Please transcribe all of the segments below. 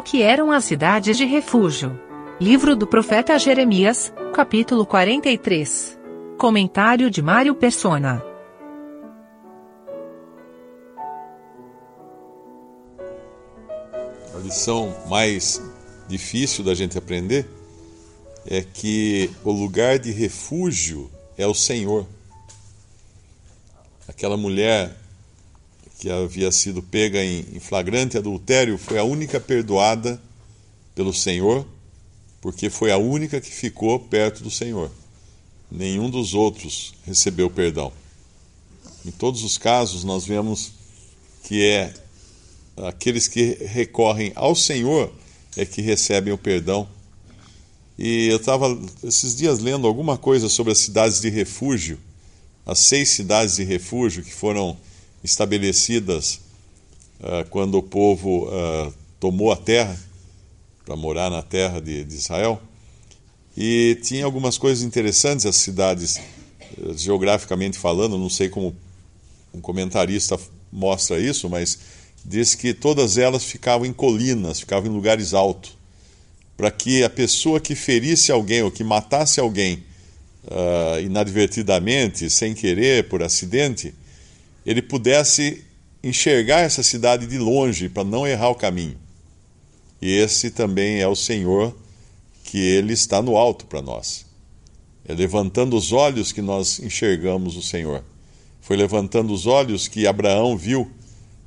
O que eram as cidades de refúgio? Livro do profeta Jeremias, capítulo 43. Comentário de Mário Persona. A lição mais difícil da gente aprender é que o lugar de refúgio é o Senhor. Aquela mulher que havia sido pega em flagrante adultério foi a única perdoada pelo Senhor, porque foi a única que ficou perto do Senhor. Nenhum dos outros recebeu perdão. Em todos os casos, nós vemos que é aqueles que recorrem ao Senhor é que recebem o perdão. E eu estava esses dias lendo alguma coisa sobre as cidades de refúgio, as seis cidades de refúgio que foram estabelecidas uh, quando o povo uh, tomou a terra para morar na terra de, de, Israel. E tinha algumas coisas interessantes as cidades, uh, geograficamente falando, não sei como um comentarista mostra isso, mas diz que todas elas ficavam em colinas, ficavam em lugares altos, para que a pessoa que ferisse alguém ou que matasse alguém uh, inadvertidamente, sem querer, por acidente, ele pudesse enxergar essa cidade de longe para não errar o caminho. E esse também é o Senhor que ele está no alto para nós. É levantando os olhos que nós enxergamos o Senhor. Foi levantando os olhos que Abraão viu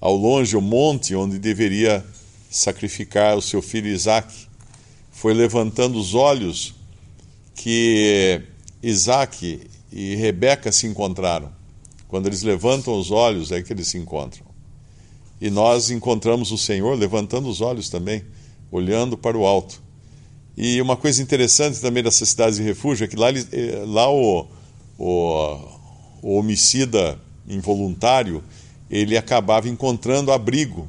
ao longe o monte onde deveria sacrificar o seu filho Isaque. Foi levantando os olhos que Isaque e Rebeca se encontraram. Quando eles levantam os olhos, é que eles se encontram. E nós encontramos o Senhor levantando os olhos também, olhando para o alto. E uma coisa interessante também dessas cidades de refúgio é que lá, eh, lá o, o, o homicida involuntário ele acabava encontrando abrigo.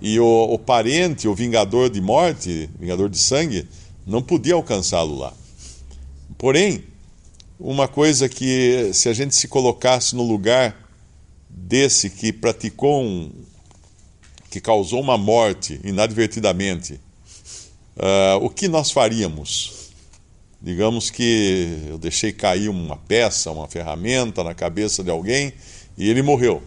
E o, o parente, o vingador de morte, vingador de sangue, não podia alcançá-lo lá. Porém, uma coisa que, se a gente se colocasse no lugar desse que praticou um. que causou uma morte inadvertidamente, uh, o que nós faríamos? Digamos que eu deixei cair uma peça, uma ferramenta na cabeça de alguém e ele morreu.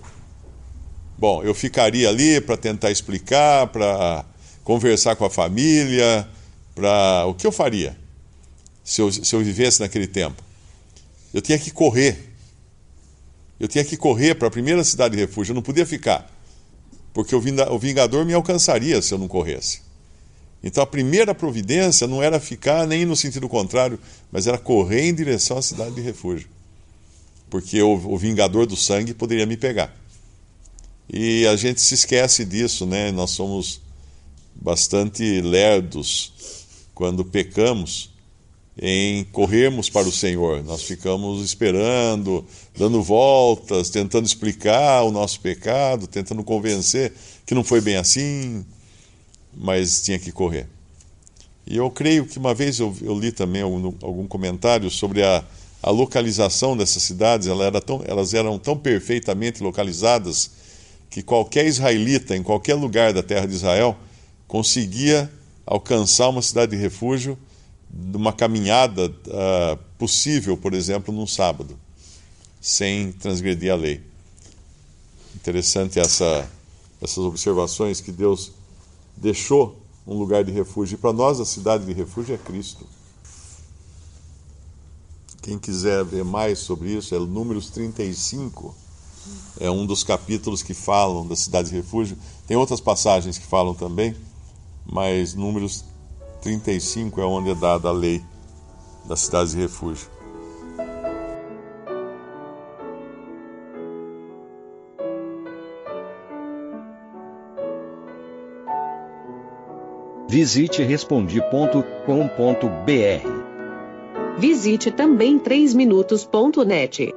Bom, eu ficaria ali para tentar explicar, para conversar com a família, para. O que eu faria se eu, se eu vivesse naquele tempo? Eu tinha que correr. Eu tinha que correr para a primeira cidade de refúgio, eu não podia ficar, porque o vingador me alcançaria se eu não corresse. Então a primeira providência não era ficar nem no sentido contrário, mas era correr em direção à cidade de refúgio, porque o, vingador do sangue poderia me pegar. E a gente se esquece disso, né? Nós somos bastante lerdos quando pecamos em corrermos para o Senhor. Nós ficamos esperando, dando voltas, tentando explicar o nosso pecado, tentando convencer que não foi bem assim, mas tinha que correr. E eu creio que uma vez eu, eu li também algum, algum, comentário sobre a, a localização dessas cidades, elas, era tão, elas eram tão perfeitamente localizadas que qualquer israelita, em qualquer lugar da terra de Israel, conseguia alcançar uma cidade de refúgio numa caminhada uh, possível, por exemplo, num sábado, sem transgredir a lei. Interessante essa, essas observações que Deus deixou um lugar de refúgio. E para nós, a cidade de refúgio é Cristo. Quem quiser ver mais sobre isso, é Números 35 é um dos capítulos que falam da cidade de refúgio. Tem outras passagens que falam também, mas Números 35 é onde é dada a lei das cidades de refúgio. Visite respondi.com.br. Visite também 3minutos.net.